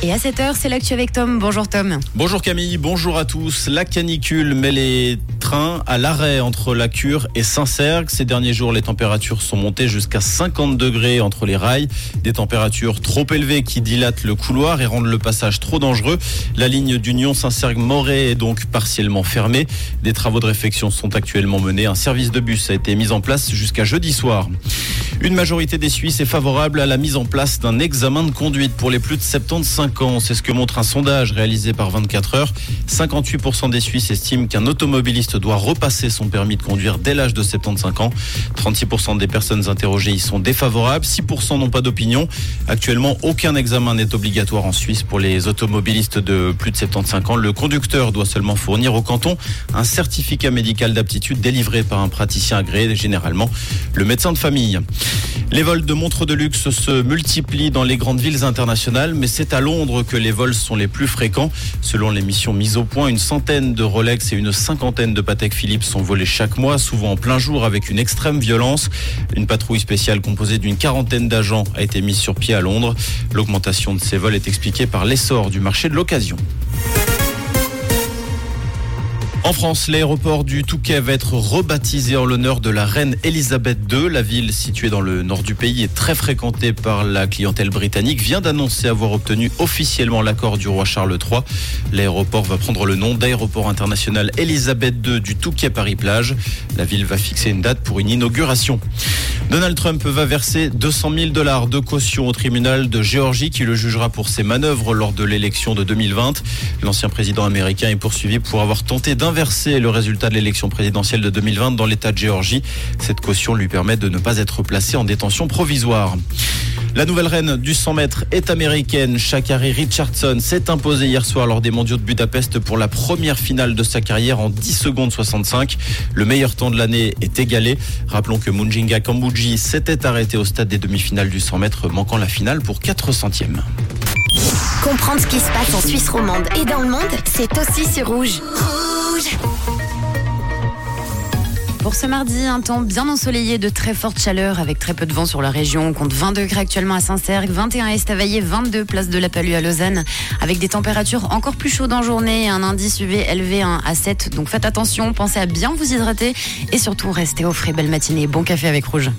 Et à 7h, c'est l'actu avec Tom. Bonjour Tom. Bonjour Camille, bonjour à tous. La canicule met les trains à l'arrêt entre la Cure et Saint-Cergue. Ces derniers jours, les températures sont montées jusqu'à 50 degrés entre les rails. Des températures trop élevées qui dilatent le couloir et rendent le passage trop dangereux. La ligne d'Union Saint-Cergue-Moret est donc partiellement fermée. Des travaux de réfection sont actuellement menés. Un service de bus a été mis en place jusqu'à jeudi soir. Une majorité des Suisses est favorable à la mise en place d'un examen de conduite pour les plus de 75 ans. C'est ce que montre un sondage réalisé par 24 heures. 58% des Suisses estiment qu'un automobiliste doit repasser son permis de conduire dès l'âge de 75 ans. 36% des personnes interrogées y sont défavorables. 6% n'ont pas d'opinion. Actuellement, aucun examen n'est obligatoire en Suisse pour les automobilistes de plus de 75 ans. Le conducteur doit seulement fournir au canton un certificat médical d'aptitude délivré par un praticien agréé, généralement le médecin de famille. Les vols de montres de luxe se multiplient dans les grandes villes internationales, mais c'est à Londres que les vols sont les plus fréquents. Selon les missions mises au point, une centaine de Rolex et une cinquantaine de Patek Philippe sont volés chaque mois, souvent en plein jour avec une extrême violence. Une patrouille spéciale composée d'une quarantaine d'agents a été mise sur pied à Londres. L'augmentation de ces vols est expliquée par l'essor du marché de l'occasion. En France, l'aéroport du Touquet va être rebaptisé en l'honneur de la reine Elisabeth II. La ville, située dans le nord du pays, est très fréquentée par la clientèle britannique, vient d'annoncer avoir obtenu officiellement l'accord du roi Charles III. L'aéroport va prendre le nom d'aéroport international Elisabeth II du Touquet Paris-Plage. La ville va fixer une date pour une inauguration. Donald Trump va verser 200 000 dollars de caution au tribunal de Géorgie qui le jugera pour ses manœuvres lors de l'élection de 2020. L'ancien président américain est poursuivi pour avoir tenté d'inverser le résultat de l'élection présidentielle de 2020 dans l'État de Géorgie. Cette caution lui permet de ne pas être placé en détention provisoire. La nouvelle reine du 100 mètres est américaine. Shakari Richardson s'est imposée hier soir lors des mondiaux de Budapest pour la première finale de sa carrière en 10 secondes 65. Le meilleur temps de l'année est égalé. Rappelons que Munjinga Kambuji s'était arrêté au stade des demi-finales du 100 mètres, manquant la finale pour 4 centièmes. Comprendre ce qui se passe en Suisse romande et dans le monde, c'est aussi sur Rouge. Rouge pour ce mardi, un temps bien ensoleillé de très forte chaleur avec très peu de vent sur la région. On compte 20 degrés actuellement à Saint-Cergue, 21 à Estavayer, 22 place de la Palue à Lausanne avec des températures encore plus chaudes en journée et un indice UV élevé à 7. Donc faites attention, pensez à bien vous hydrater et surtout restez au frais. Belle matinée, bon café avec Rouge.